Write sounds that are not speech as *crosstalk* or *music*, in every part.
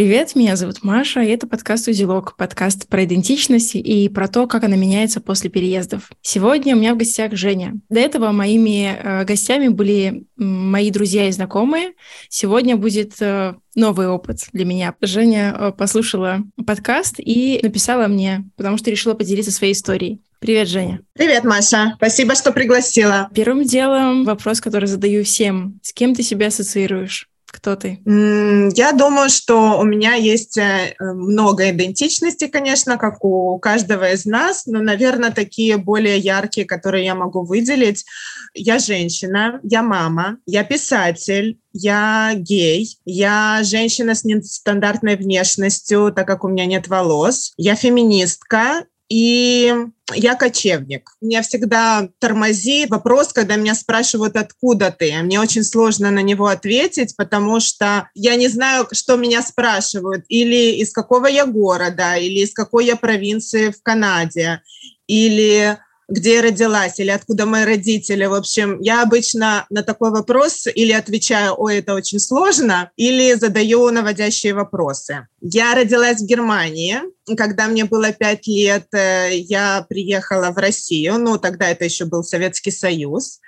Привет, меня зовут Маша, и это подкаст «Узелок», подкаст про идентичность и про то, как она меняется после переездов. Сегодня у меня в гостях Женя. До этого моими э, гостями были мои друзья и знакомые. Сегодня будет э, новый опыт для меня. Женя э, послушала подкаст и написала мне, потому что решила поделиться своей историей. Привет, Женя. Привет, Маша. Спасибо, что пригласила. Первым делом вопрос, который задаю всем. С кем ты себя ассоциируешь? Кто ты? Я думаю, что у меня есть э, много идентичностей, конечно, как у каждого из нас, но, наверное, такие более яркие, которые я могу выделить. Я женщина, я мама, я писатель, я гей, я женщина с нестандартной внешностью, так как у меня нет волос, я феминистка, и я кочевник. Меня всегда тормозит вопрос, когда меня спрашивают, откуда ты. Мне очень сложно на него ответить, потому что я не знаю, что меня спрашивают. Или из какого я города, или из какой я провинции в Канаде, или где я родилась или откуда мои родители. В общем, я обычно на такой вопрос или отвечаю, ой, это очень сложно, или задаю наводящие вопросы. Я родилась в Германии. Когда мне было пять лет, э, я приехала в Россию. Ну, тогда это еще был Советский Союз.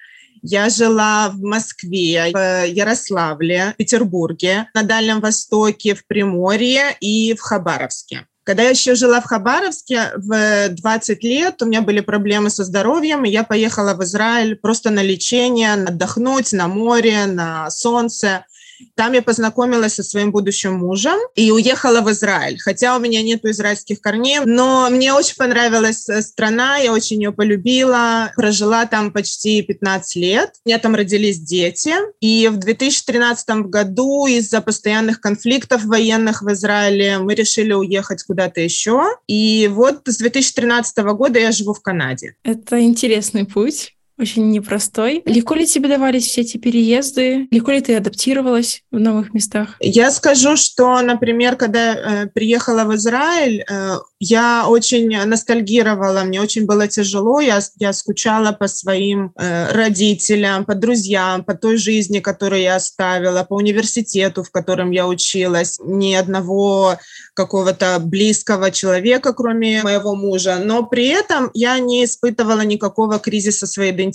Я жила в Москве, в Ярославле, в Петербурге, на Дальнем Востоке, в Приморье и в Хабаровске. Когда я еще жила в Хабаровске в 20 лет, у меня были проблемы со здоровьем, и я поехала в Израиль просто на лечение, отдохнуть на море, на солнце. Там я познакомилась со своим будущим мужем и уехала в Израиль. Хотя у меня нет израильских корней, но мне очень понравилась э, страна, я очень ее полюбила. Прожила там почти 15 лет. У меня там родились дети. И в 2013 году из-за постоянных конфликтов военных в Израиле мы решили уехать куда-то еще. И вот с 2013 года я живу в Канаде. Это интересный путь очень непростой. Легко ли тебе давались все эти переезды? Легко ли ты адаптировалась в новых местах? Я скажу, что, например, когда э, приехала в Израиль, э, я очень ностальгировала, мне очень было тяжело, я, я скучала по своим э, родителям, по друзьям, по той жизни, которую я оставила, по университету, в котором я училась. Ни одного какого-то близкого человека, кроме моего мужа, но при этом я не испытывала никакого кризиса своей идентичности.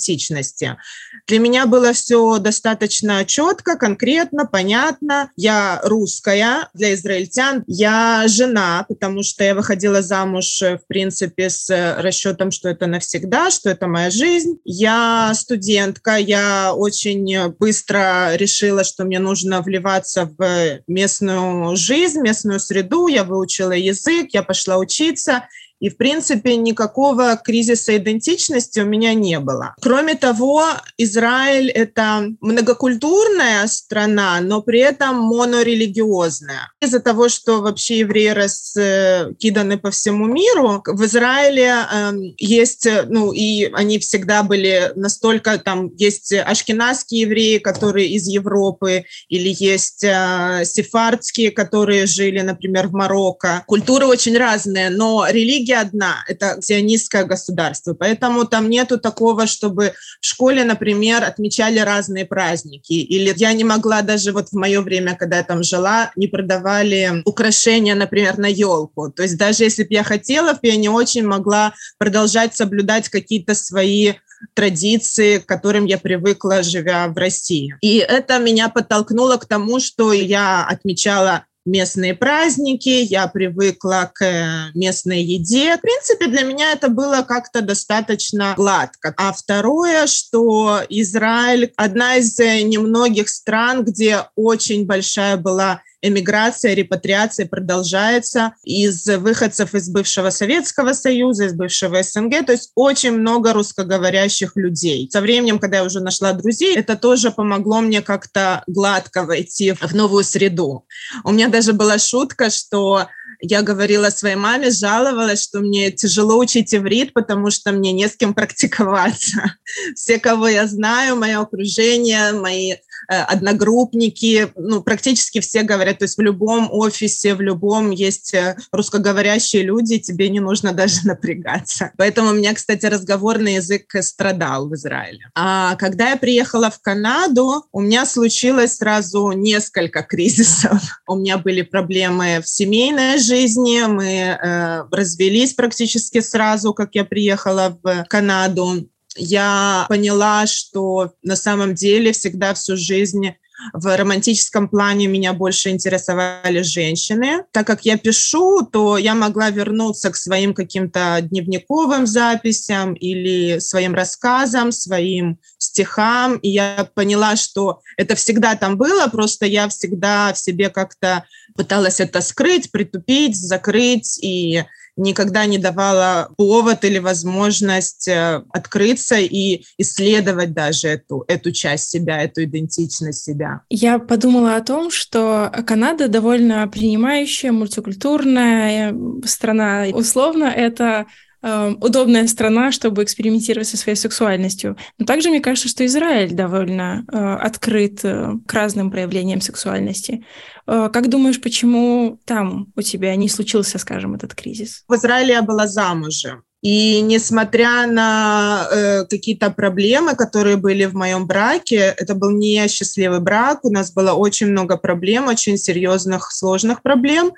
Для меня было все достаточно четко, конкретно, понятно. Я русская для израильтян, я жена, потому что я выходила замуж, в принципе, с расчетом, что это навсегда, что это моя жизнь. Я студентка, я очень быстро решила, что мне нужно вливаться в местную жизнь, местную среду, я выучила язык, я пошла учиться, и, в принципе, никакого кризиса идентичности у меня не было. Кроме того, Израиль — это многокультурная страна, но при этом монорелигиозная. Из-за того, что вообще евреи раскиданы по всему миру, в Израиле э, есть, ну, и они всегда были настолько, там, есть ашкенадские евреи, которые из Европы, или есть э, сефардские, которые жили, например, в Марокко. Культуры очень разные, но религия религия одна, это сионистское государство, поэтому там нету такого, чтобы в школе, например, отмечали разные праздники, или я не могла даже вот в мое время, когда я там жила, не продавали украшения, например, на елку, то есть даже если бы я хотела, я не очень могла продолжать соблюдать какие-то свои традиции, к которым я привыкла, живя в России. И это меня подтолкнуло к тому, что я отмечала местные праздники, я привыкла к э, местной еде. В принципе, для меня это было как-то достаточно гладко. А второе, что Израиль одна из э, немногих стран, где очень большая была эмиграция, репатриация продолжается из выходцев из бывшего Советского Союза, из бывшего СНГ, то есть очень много русскоговорящих людей. Со временем, когда я уже нашла друзей, это тоже помогло мне как-то гладко войти в новую среду. У меня даже была шутка, что я говорила своей маме, жаловалась, что мне тяжело учить иврит, потому что мне не с кем практиковаться. *laughs* Все, кого я знаю, мое окружение, мои одногруппники, ну, практически все говорят, то есть в любом офисе, в любом есть русскоговорящие люди, тебе не нужно *laughs* даже напрягаться. Поэтому у меня, кстати, разговорный язык страдал в Израиле. А когда я приехала в Канаду, у меня случилось сразу несколько кризисов. *laughs* У меня были проблемы в семейной жизни, мы э, развелись практически сразу, как я приехала в Канаду. Я поняла, что на самом деле всегда всю жизнь в романтическом плане меня больше интересовали женщины. Так как я пишу, то я могла вернуться к своим каким-то дневниковым записям или своим рассказам, своим стихам. И я поняла, что это всегда там было, просто я всегда в себе как-то пыталась это скрыть, притупить, закрыть. И никогда не давала повод или возможность э, открыться и исследовать даже эту, эту часть себя, эту идентичность себя. Я подумала о том, что Канада довольно принимающая, мультикультурная э, страна. Условно, это э, удобная страна, чтобы экспериментировать со своей сексуальностью. Но также мне кажется, что Израиль довольно э, открыт э, к разным проявлениям сексуальности. Э, как думаешь, почему там у тебя не случился, скажем, этот кризис? В Израиле я была замужем. И несмотря на э, какие-то проблемы, которые были в моем браке, это был не счастливый брак, у нас было очень много проблем, очень серьезных, сложных проблем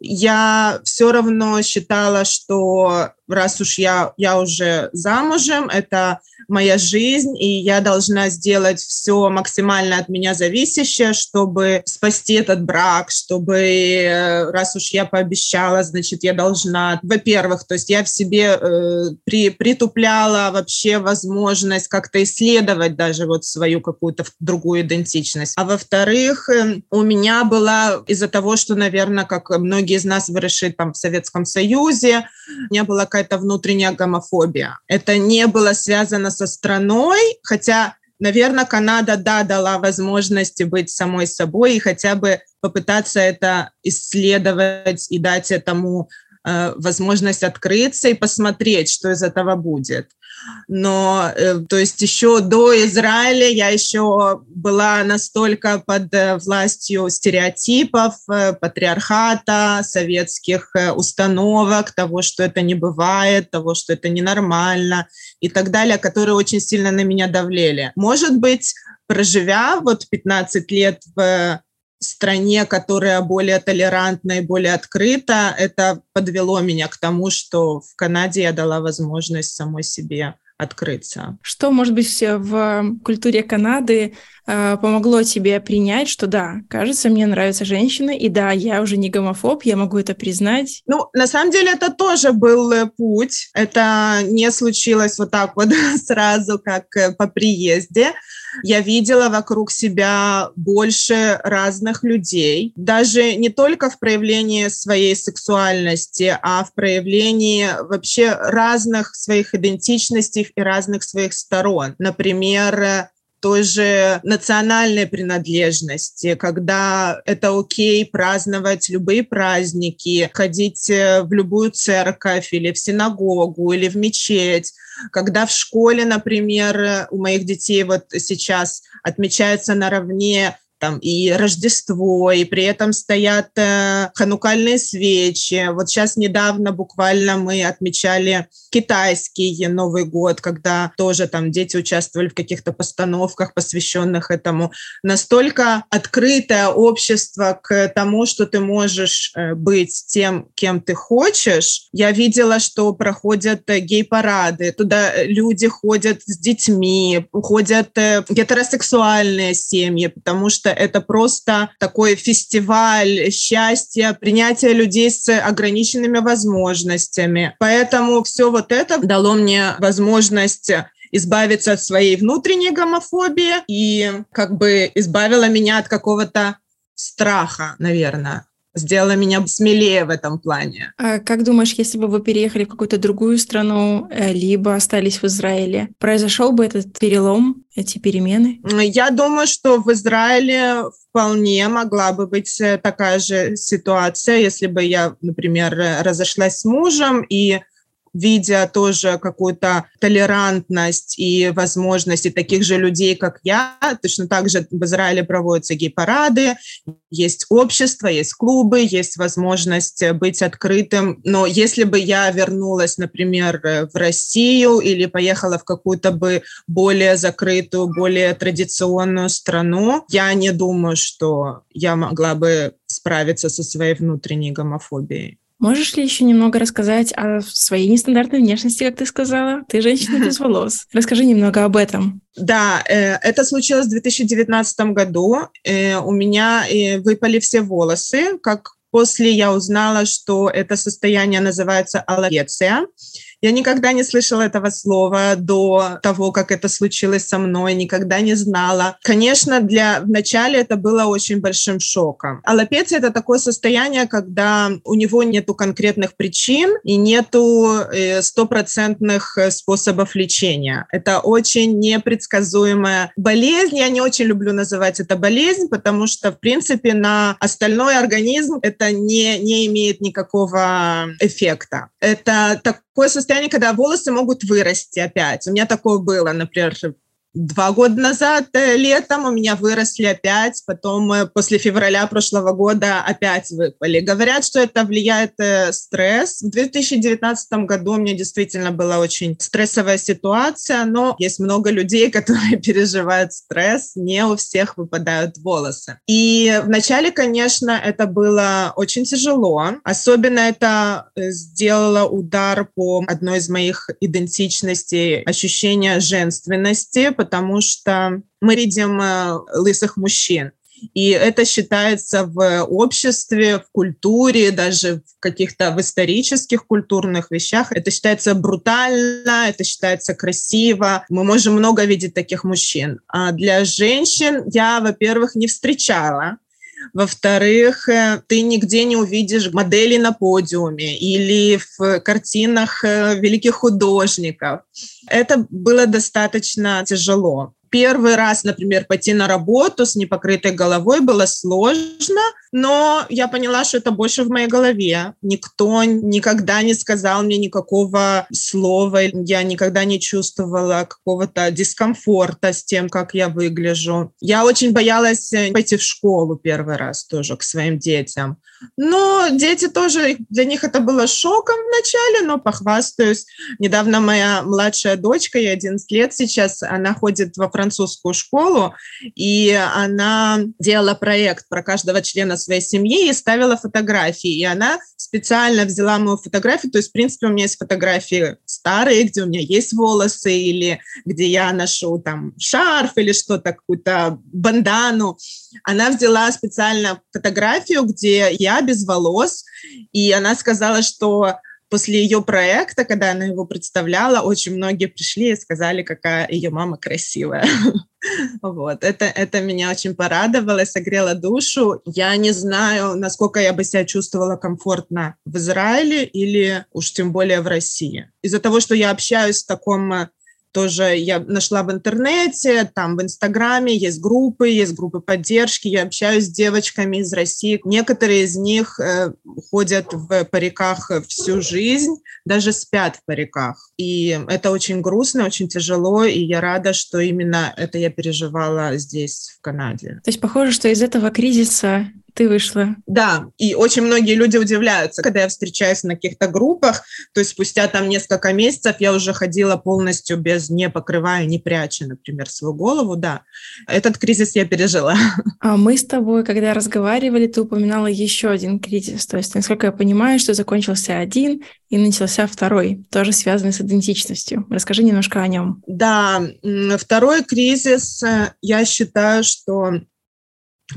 я все равно считала, что раз уж я, я уже замужем, это моя жизнь, и я должна сделать все максимально от меня зависящее, чтобы спасти этот брак, чтобы, э, раз уж я пообещала, значит, я должна, во-первых, то есть я в себе э, при, притупляла вообще возможность как-то исследовать даже вот свою какую-то другую идентичность. А во-вторых, э, у меня была из-за того, что, наверное, как многие из нас выросли там в Советском Союзе, у меня была какая-то внутренняя гомофобия. Это не было связано со страной, хотя, наверное, Канада, да, дала возможности быть самой собой и хотя бы попытаться это исследовать и дать этому э, возможность открыться и посмотреть, что из этого будет но, э, то есть еще до Израиля я еще была настолько под э, властью стереотипов, э, патриархата, советских установок, того, что это не бывает, того, что это ненормально и так далее, которые очень сильно на меня давлели. Может быть, проживя вот 15 лет в стране, которая более толерантна и более открыта, это подвело меня к тому, что в Канаде я дала возможность самой себе открыться. Что, может быть, в культуре Канады э, помогло тебе принять, что да, кажется, мне нравятся женщины, и да, я уже не гомофоб, я могу это признать? Ну, на самом деле, это тоже был э, путь. Это не случилось вот так вот *laughs* сразу, как э, по приезде. Я видела вокруг себя больше разных людей, даже не только в проявлении своей сексуальности, а в проявлении вообще разных своих идентичностей и разных своих сторон. Например, той же национальной принадлежности, когда это окей праздновать любые праздники, ходить э, в любую церковь или в синагогу или в мечеть, когда в школе, например, у моих детей вот сейчас отмечается наравне там и Рождество, и при этом стоят э, ханукальные свечи. Вот сейчас недавно буквально мы отмечали китайский Новый год, когда тоже там дети участвовали в каких-то постановках, посвященных этому. Настолько открытое общество к тому, что ты можешь э, быть тем, кем ты хочешь. Я видела, что проходят э, гей-парады, туда люди ходят с детьми, ходят э, гетеросексуальные семьи, потому что это просто такой фестиваль счастья, принятия людей с ограниченными возможностями. Поэтому все вот это дало мне возможность избавиться от своей внутренней гомофобии и как бы избавило меня от какого-то страха, наверное сделала меня смелее в этом плане. А как думаешь, если бы вы переехали в какую-то другую страну, э, либо остались в Израиле, произошел бы этот перелом, эти перемены? Я думаю, что в Израиле вполне могла бы быть э, такая же ситуация, если бы я, например, разошлась с мужем и видя тоже какую-то толерантность и возможности таких же людей, как я, точно так же в Израиле проводятся гей-парады, есть общество, есть клубы, есть возможность быть открытым. Но если бы я вернулась, например, в Россию или поехала в какую-то бы более закрытую, более традиционную страну, я не думаю, что я могла бы справиться со своей внутренней гомофобией. Можешь ли еще немного рассказать о своей нестандартной внешности, как ты сказала? Ты женщина без *laughs* волос. Расскажи немного об этом. Да, э, это случилось в 2019 году. Э, у меня э, выпали все волосы, как после я узнала, что это состояние называется аллогеция. Я никогда не слышала этого слова до того, как это случилось со мной, никогда не знала. Конечно, для вначале это было очень большим шоком. Аллопеция – это такое состояние, когда у него нету конкретных причин и нету э, стопроцентных э, способов лечения. Это очень непредсказуемая болезнь. Я не очень люблю называть это болезнь, потому что, в принципе, на остальной организм это не, не имеет никакого эффекта. Это такое состояние, когда волосы могут вырасти опять. У меня такое было, например, два года назад э, летом у меня выросли опять, потом э, после февраля прошлого года опять выпали. Говорят, что это влияет э, стресс. В 2019 году у меня действительно была очень стрессовая ситуация, но есть много людей, *laughs* которые переживают стресс, не у всех выпадают волосы. И вначале, конечно, это было очень тяжело. Особенно это сделало удар по одной из моих идентичностей, ощущение женственности, потому что мы видим э, лысых мужчин. И это считается в обществе, в культуре, даже в каких-то в исторических культурных вещах. Это считается брутально, это считается красиво. Мы можем много видеть таких мужчин. А для женщин я, во-первых, не встречала во-вторых, э, ты нигде не увидишь моделей на подиуме или в картинах э, великих художников. Это было достаточно тяжело первый раз, например, пойти на работу с непокрытой головой было сложно, но я поняла, что это больше в моей голове. Никто никогда не сказал мне никакого слова, я никогда не чувствовала какого-то дискомфорта с тем, как я выгляжу. Я очень боялась э, пойти в школу первый раз тоже к своим детям. Но дети тоже, для них это было шоком вначале, но похвастаюсь. Недавно моя младшая дочка, ей 11 лет сейчас, она ходит во французскую школу, и она делала проект про каждого члена своей семьи и ставила фотографии. И она специально взяла мою фотографию, то есть, в принципе, у меня есть фотографии старые, где у меня есть волосы, или где я ношу там шарф или что-то, какую-то бандану. Она взяла специально фотографию, где я без волос, и она сказала, что после ее проекта, когда она его представляла, очень многие пришли и сказали, какая ее мама красивая. *laughs* Вот, это, это меня очень порадовало, согрело душу. Я не знаю, насколько я бы себя чувствовала комфортно в Израиле или уж тем более в России. Из-за того, что я общаюсь в таком тоже я нашла в интернете, там в Инстаграме есть группы, есть группы поддержки, я общаюсь с девочками из России. Некоторые из них э, ходят в париках всю жизнь, даже спят в париках. И это очень грустно, очень тяжело, и я рада, что именно это я переживала здесь, в Канаде. То есть похоже, что из этого кризиса ты вышла. Да, и очень многие люди удивляются, когда я встречаюсь на каких-то группах, то есть спустя там несколько месяцев я уже ходила полностью без, не покрывая, не пряча, например, свою голову, да. Этот кризис я пережила. *laughs* А мы с тобой, когда разговаривали, ты упоминала еще один кризис, то есть, насколько я понимаю, что закончился один и начался второй, тоже связанный с идентичностью. Расскажи немножко о нем. Да, второй кризис, э, я считаю, что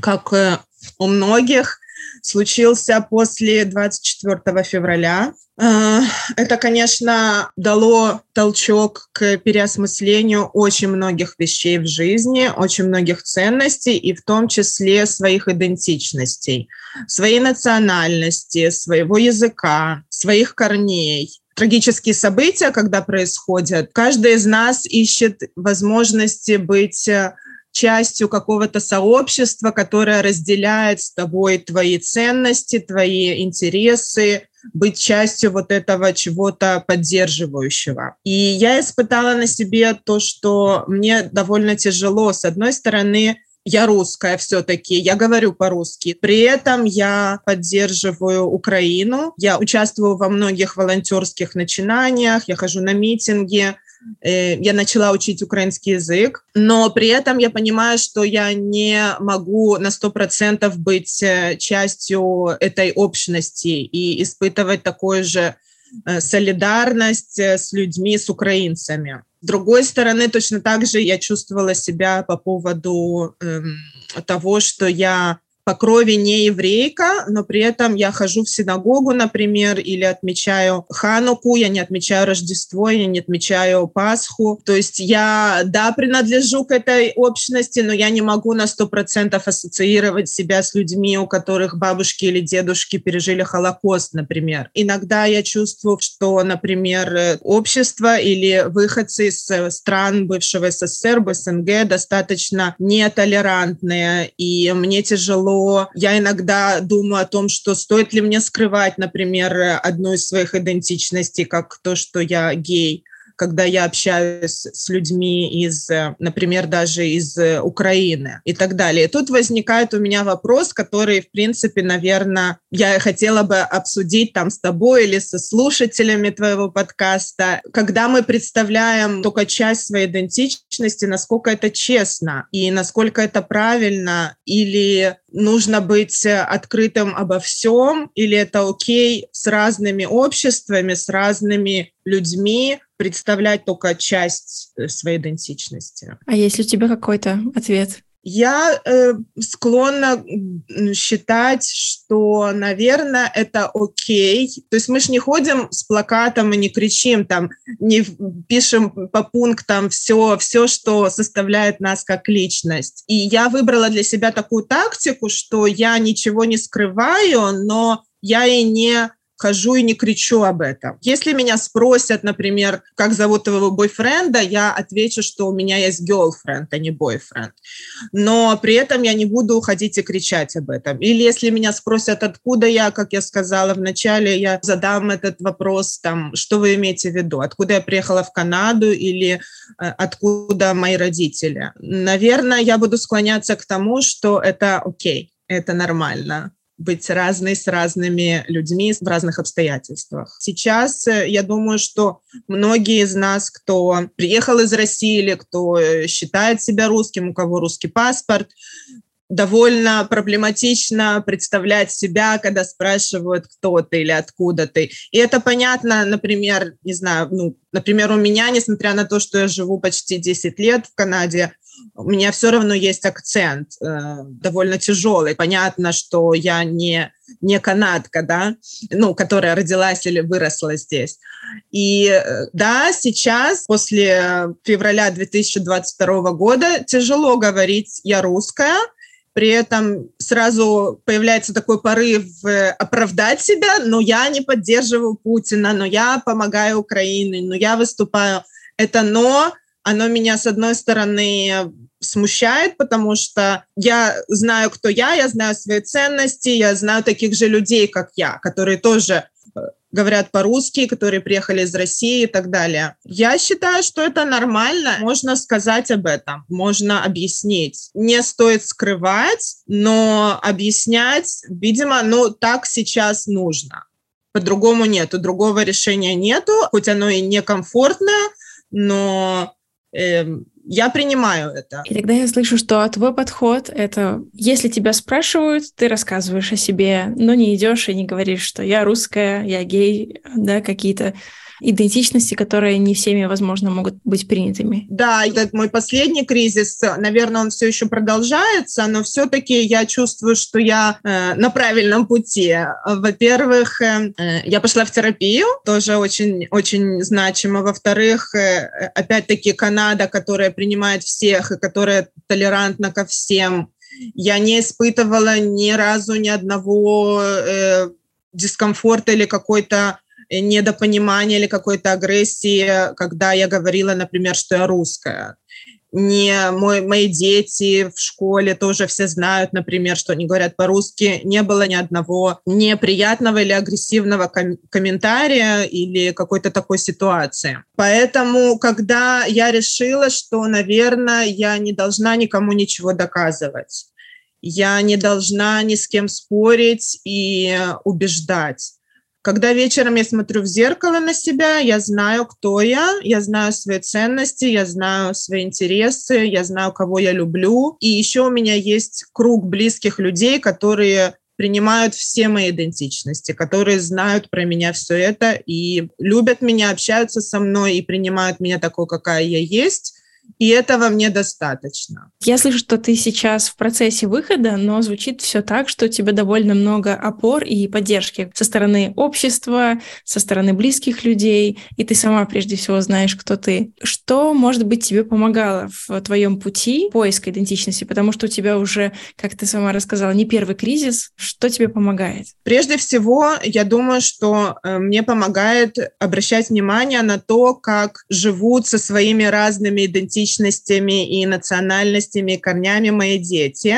как э, у многих случился после 24 февраля. Э, это, конечно, дало толчок к переосмыслению очень многих вещей в жизни, очень многих ценностей, и в том числе своих идентичностей, своей национальности, своего языка, своих корней трагические события, когда происходят, каждый из нас ищет возможности быть э, частью какого-то сообщества, которое разделяет с тобой твои ценности, твои интересы, быть частью вот этого чего-то поддерживающего. И я испытала на себе то, что мне довольно тяжело. С одной стороны, я русская все-таки, я говорю по-русски. При этом я поддерживаю Украину, я участвую во многих волонтерских начинаниях, я хожу на митинги, я начала учить украинский язык, но при этом я понимаю, что я не могу на 100% быть э, частью этой общности и испытывать такое же Э, солидарность э, с людьми, с украинцами. С другой стороны, точно так же я чувствовала себя по поводу эм, того, что я по крови не еврейка, но при этом я хожу в синагогу, например, или отмечаю Хануку, я не отмечаю Рождество, я не отмечаю Пасху. То есть я, да, принадлежу к этой общности, но я не могу на сто процентов ассоциировать себя с людьми, у которых бабушки или дедушки пережили Холокост, например. Иногда я чувствую, что, например, общество или выходцы из стран бывшего СССР, СНГ достаточно нетолерантные, и мне тяжело я иногда думаю о том, что стоит ли мне скрывать, например, одну из своих идентичностей, как то, что я гей когда я общаюсь с людьми из, например, даже из Украины и так далее. И тут возникает у меня вопрос, который, в принципе, наверное, я хотела бы обсудить там с тобой или со слушателями твоего подкаста. Когда мы представляем только часть своей идентичности, насколько это честно и насколько это правильно, или нужно быть открытым обо всем, или это окей с разными обществами, с разными людьми, представлять только часть э, своей идентичности. А есть ли у тебя какой-то ответ? Я э, склонна считать, что, наверное, это окей. То есть мы же не ходим с плакатом и не кричим там, не пишем по пунктам все, все, что составляет нас как личность. И я выбрала для себя такую тактику, что я ничего не скрываю, но я и не хожу и не кричу об этом. Если меня спросят, например, как зовут твоего бойфренда, я отвечу, что у меня есть girlfriend, а не бойфренд. Но при этом я не буду ходить и кричать об этом. Или если меня спросят, откуда я, как я сказала в начале, я задам этот вопрос, там, что вы имеете в виду, откуда я приехала в Канаду или э, откуда мои родители. Наверное, я буду склоняться к тому, что это окей, это нормально быть разной с разными людьми в разных обстоятельствах. Сейчас э, я думаю, что многие из нас, кто приехал из России или кто э, считает себя русским, у кого русский паспорт, довольно проблематично представлять себя, когда спрашивают, кто ты или откуда ты. И это понятно, например, не знаю, ну, например, у меня, несмотря на то, что я живу почти 10 лет в Канаде, у меня все равно есть акцент э, довольно тяжелый. Понятно, что я не, не канадка, да, ну, которая родилась или выросла здесь. И э, да, сейчас, после февраля 2022 года, тяжело говорить «я русская», при этом сразу появляется такой порыв э, оправдать себя, но я не поддерживаю Путина, но я помогаю Украине, но я выступаю. Это «но» оно меня, с одной стороны, смущает, потому что я знаю, кто я, я знаю свои ценности, я знаю таких же людей, как я, которые тоже э, говорят по-русски, которые приехали из России и так далее. Я считаю, что это нормально. Можно сказать об этом, можно объяснить. Не стоит скрывать, но объяснять, видимо, ну так сейчас нужно. По-другому нету, другого решения нету, хоть оно и некомфортное, но я принимаю это. И тогда я слышу, что твой подход — это если тебя спрашивают, ты рассказываешь о себе, но не идешь и не говоришь, что я русская, я гей, да, какие-то идентичности, которые не всеми, возможно, могут быть принятыми. Да, этот мой последний кризис, наверное, он все еще продолжается, но все-таки я чувствую, что я э, на правильном пути. Во-первых, э, э я пошла в терапию, тоже очень, очень значимо. Во-вторых, э, опять-таки Канада, которая принимает всех и которая толерантна ко всем. Я не испытывала ни разу ни одного э, дискомфорта или какой-то недопонимания или какой-то агрессии, когда я говорила, например, что я русская. не мой, мои дети в школе тоже все знают, например, что они говорят по-русски. Не было ни одного неприятного или агрессивного ком- комментария или какой-то такой ситуации. Поэтому, когда я решила, что, наверное, я не должна никому ничего доказывать, я не должна ни с кем спорить и убеждать, когда вечером я смотрю в зеркало на себя, я знаю, кто я, я знаю свои ценности, я знаю свои интересы, я знаю, кого я люблю. И еще у меня есть круг близких людей, которые принимают все мои идентичности, которые знают про меня все это и любят меня, общаются со мной и принимают меня такой, какая я есть и этого мне достаточно. Я слышу, что ты сейчас в процессе выхода, но звучит все так, что у тебя довольно много опор и поддержки со стороны общества, со стороны близких людей, и ты сама прежде всего знаешь, кто ты. Что, может быть, тебе помогало в твоем пути поиска идентичности? Потому что у тебя уже, как ты сама рассказала, не первый кризис. Что тебе помогает? Прежде всего, я думаю, что э, мне помогает обращать внимание на то, как живут со своими разными идентичностями идентичностями и национальностями, корнями мои дети,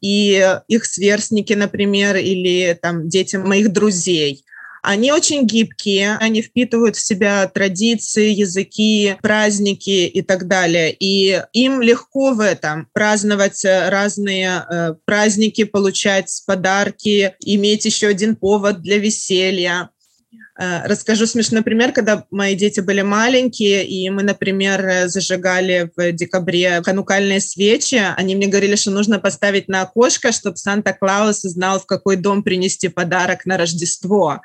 и их сверстники, например, или там дети моих друзей. Они очень гибкие, они впитывают в себя традиции, языки, праздники и так далее. И им легко в этом праздновать разные э, праздники, получать подарки, иметь еще один повод для веселья. Э, расскажу смешной пример, когда мои дети были маленькие, и мы, например, э, зажигали в декабре канукальные свечи. Они мне говорили, что нужно поставить на окошко, чтобы Санта-Клаус знал, в какой дом принести подарок на Рождество.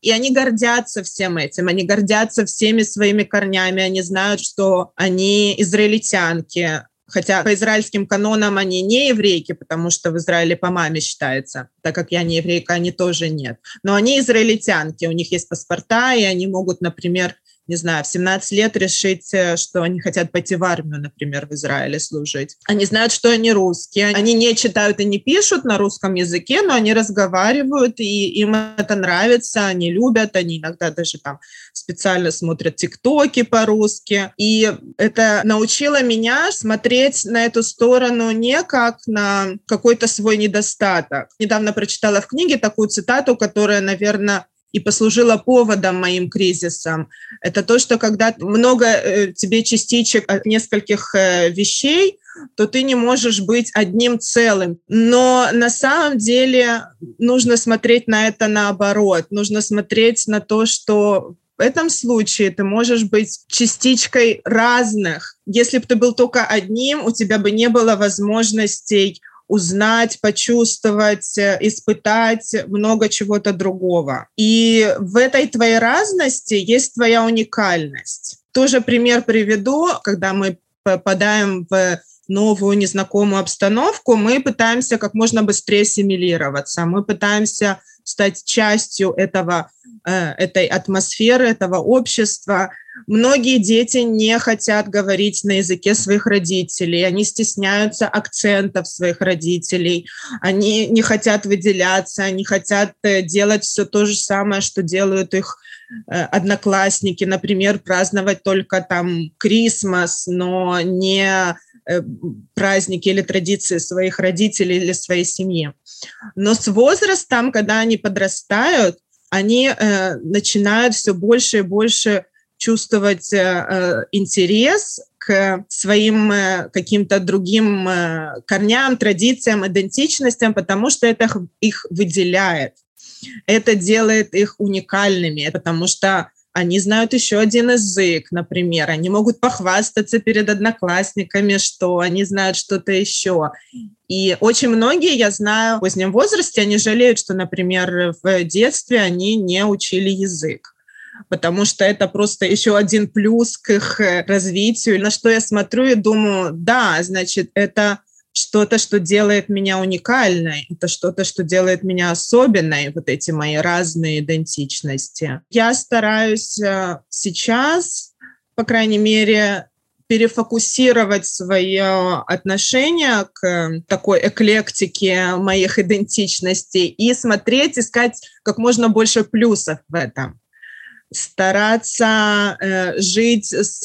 И они гордятся всем этим, они гордятся всеми своими корнями, они знают, что они израильтянки, Хотя по израильским канонам они не еврейки, потому что в Израиле по маме считается, так как я не еврейка, они тоже нет. Но они израильтянки, у них есть паспорта, и они могут, например, не знаю, в 17 лет решить, э, что они хотят пойти в армию, например, в Израиле служить. Они знают, что они русские. Они не читают и не пишут на русском языке, но они разговаривают, и им это нравится, они любят, они иногда даже там специально смотрят тиктоки по-русски. И это научило меня смотреть на эту сторону не как на какой-то свой недостаток. Недавно прочитала в книге такую цитату, которая, наверное, и послужило поводом моим кризисам. Это то, что когда много э, тебе частичек от нескольких э, вещей, то ты не можешь быть одним целым. Но на самом деле нужно смотреть на это наоборот. Нужно смотреть на то, что в этом случае ты можешь быть частичкой разных. Если бы ты был только одним, у тебя бы не было возможностей узнать, почувствовать, э, испытать много чего-то другого. И в этой твоей разности есть твоя уникальность. Тоже пример приведу, когда мы попадаем в новую незнакомую обстановку, мы пытаемся как можно быстрее ассимилироваться, мы пытаемся стать частью этого, этой атмосферы, этого общества, Многие дети не хотят говорить на языке своих родителей, они стесняются акцентов своих родителей, они не хотят выделяться, они хотят э, делать все то же самое, что делают их э, одноклассники, например, праздновать только там Крисмас, но не э, праздники или традиции своих родителей или своей семьи. Но с возрастом, когда они подрастают, они э, начинают все больше и больше чувствовать э, э, интерес к своим э, каким-то другим корням, традициям, идентичностям, потому что это их выделяет. Это делает их уникальными, потому что они знают еще один язык, например, они могут похвастаться перед одноклассниками, что они знают что-то еще. И очень многие, я знаю, в позднем возрасте, они жалеют, что, например, в детстве они не учили язык потому что это просто еще один плюс к их э, развитию. На что я смотрю и думаю, да, значит, это что-то, что делает меня уникальной, это что-то, что делает меня особенной, вот эти мои разные идентичности. Я стараюсь э, сейчас, по крайней мере, перефокусировать свое отношение к такой эклектике моих идентичностей и смотреть, искать как можно больше плюсов в этом стараться э, жить с,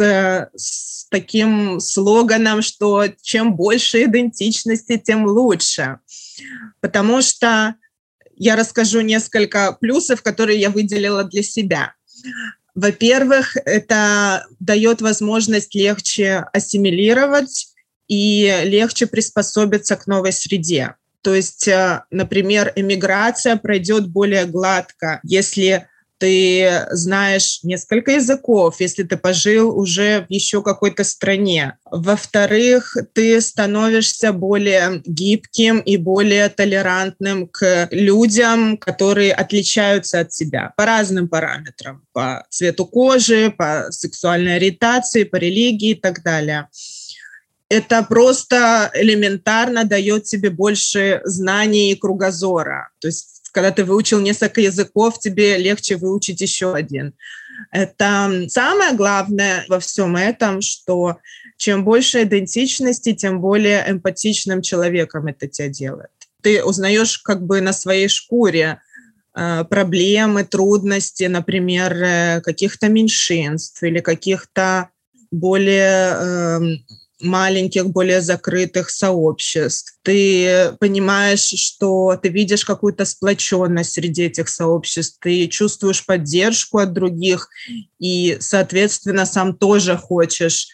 с таким слоганом, что чем больше идентичности, тем лучше. Потому что я расскажу несколько плюсов, которые я выделила для себя. Во-первых, это дает возможность легче ассимилировать и легче приспособиться к новой среде. То есть, э, например, эмиграция пройдет более гладко, если ты знаешь несколько языков, если ты пожил уже в еще какой-то стране. Во-вторых, ты становишься более гибким и более толерантным к людям, которые отличаются от тебя по разным параметрам, по цвету кожи, по сексуальной ориентации, по религии и так далее это просто элементарно дает тебе больше знаний и кругозора. То есть когда ты выучил несколько языков, тебе легче выучить еще один. Это самое главное во всем этом, что чем больше идентичности, тем более эмпатичным человеком это тебя делает. Ты узнаешь как бы на своей шкуре э, проблемы, трудности, например, э, каких-то меньшинств или каких-то более эм, маленьких, более закрытых сообществ. Ты понимаешь, что ты видишь какую-то сплоченность среди этих сообществ, ты чувствуешь поддержку от других, и, соответственно, сам тоже хочешь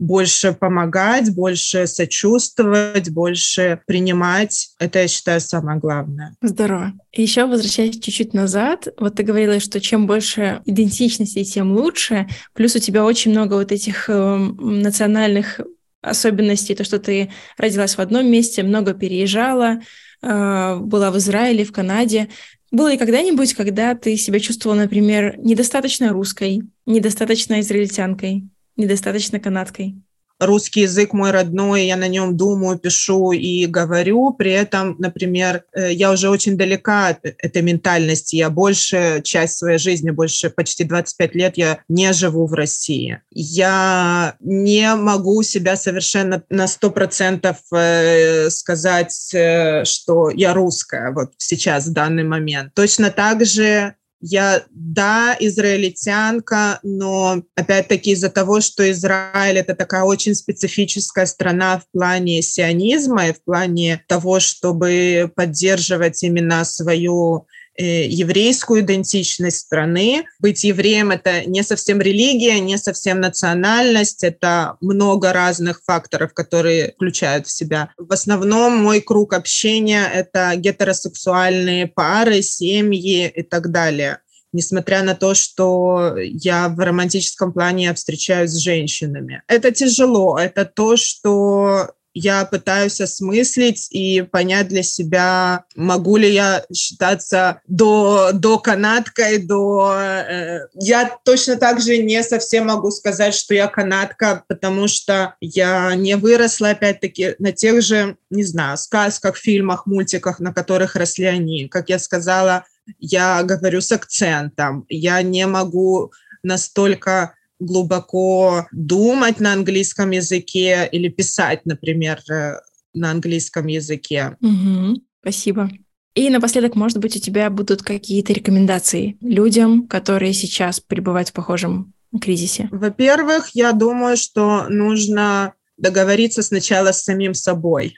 больше помогать, больше сочувствовать, больше принимать. Это, я считаю, самое главное. Здорово. Еще возвращаясь чуть-чуть назад, вот ты говорила, что чем больше идентичности, тем лучше. Плюс у тебя очень много вот этих э, национальных особенностей, то, что ты родилась в одном месте, много переезжала, а, была в Израиле, в Канаде. Было ли когда-нибудь, когда ты себя чувствовала, например, недостаточно русской, недостаточно израильтянкой, недостаточно канадкой? Русский язык мой родной, я на нем думаю, пишу и говорю. При этом, например, э, я уже очень далека от этой ментальности. Я больше часть своей жизни, больше почти 25 лет я не живу в России. Я не могу себя совершенно на 100% э, сказать, э, что я русская вот сейчас, в данный момент. Точно так же я, да, израильтянка, но опять-таки из-за того, что Израиль это такая очень специфическая страна в плане сионизма и в плане того, чтобы поддерживать именно свою еврейскую идентичность страны. Быть евреем — это не совсем религия, не совсем национальность, это много разных факторов, которые включают в себя. В основном мой круг общения — это гетеросексуальные пары, семьи и так далее несмотря на то, что я в романтическом плане встречаюсь с женщинами. Это тяжело, это то, что я пытаюсь осмыслить и понять для себя, могу ли я считаться до, до канадкой, до... Э, я точно так же не совсем могу сказать, что я канадка, потому что я не выросла, опять-таки, на тех же, не знаю, сказках, фильмах, мультиках, на которых росли они. Как я сказала, я говорю с акцентом, я не могу настолько глубоко думать на английском языке или писать, например, э, на английском языке. Угу, спасибо. И напоследок, может быть, у тебя будут какие-то рекомендации людям, которые сейчас пребывают в похожем кризисе? Во-первых, я думаю, что нужно договориться сначала с самим собой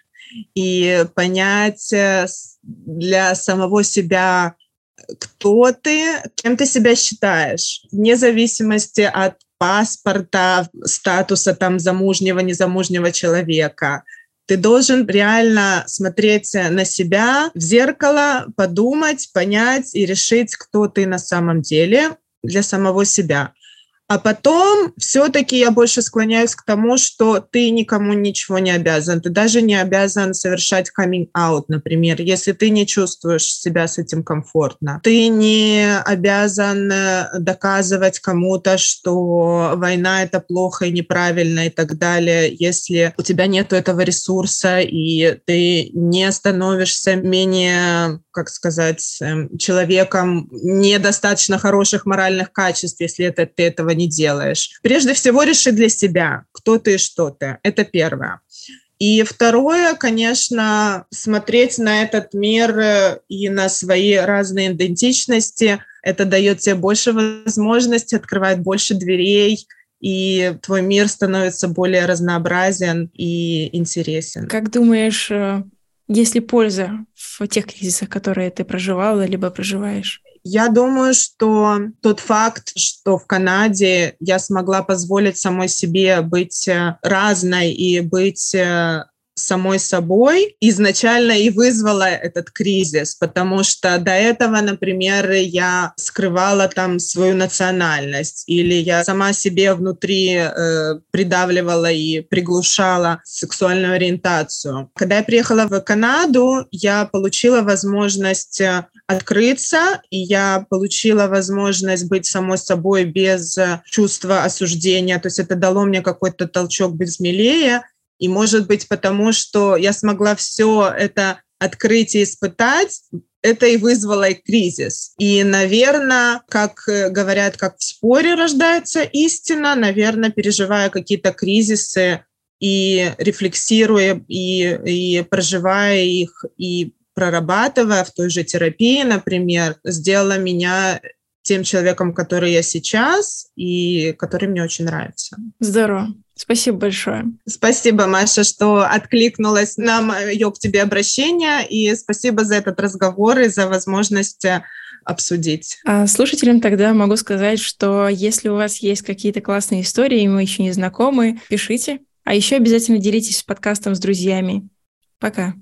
и понять э, для самого себя, кто ты, кем ты себя считаешь, вне зависимости от паспорта, статуса там замужнего, незамужнего человека. Ты должен реально смотреть на себя в зеркало, подумать, понять и решить, кто ты на самом деле для самого себя. А потом все-таки я больше склоняюсь к тому, что ты никому ничего не обязан. Ты даже не обязан совершать out, например, если ты не чувствуешь себя с этим комфортно. Ты не обязан э, доказывать кому-то, что война — это плохо и неправильно и так далее, если у тебя нет этого ресурса и ты не становишься менее, как сказать, эм, человеком недостаточно хороших моральных качеств, если это, ты этого не не делаешь. Прежде всего реши для себя, кто ты и что ты. Это первое. И второе, конечно, смотреть на этот мир э, и на свои разные идентичности это дает тебе больше возможностей, открывает больше дверей, и твой мир становится более разнообразен и интересен. Как думаешь, э, есть ли польза в тех кризисах, которые ты проживала либо проживаешь? Я думаю, что тот факт, что в Канаде я смогла позволить самой себе быть э, разной и быть э, самой собой изначально и вызвала этот кризис, потому что до этого, например, я скрывала там свою национальность или я сама себе внутри э, придавливала и приглушала сексуальную ориентацию. Когда я приехала в Канаду, я получила возможность э, открыться, и я получила возможность быть самой собой без э, чувства осуждения. То есть это дало мне какой-то толчок быть смелее, и может быть потому, что я смогла все это открыть и испытать, это и вызвало и кризис. И, наверное, как э, говорят, как в споре рождается истина, наверное, переживая какие-то кризисы и рефлексируя, и, и проживая их, и прорабатывая в той же терапии, например, сделала меня тем человеком, который я сейчас и который мне очень нравится. Здорово. Спасибо большое. Спасибо, Маша, что откликнулась на мое к тебе обращение, и спасибо за этот разговор и за возможность э, обсудить. А слушателям тогда могу сказать, что если у вас есть какие-то классные истории, и мы еще не знакомы, пишите. А еще обязательно делитесь подкастом с друзьями. Пока.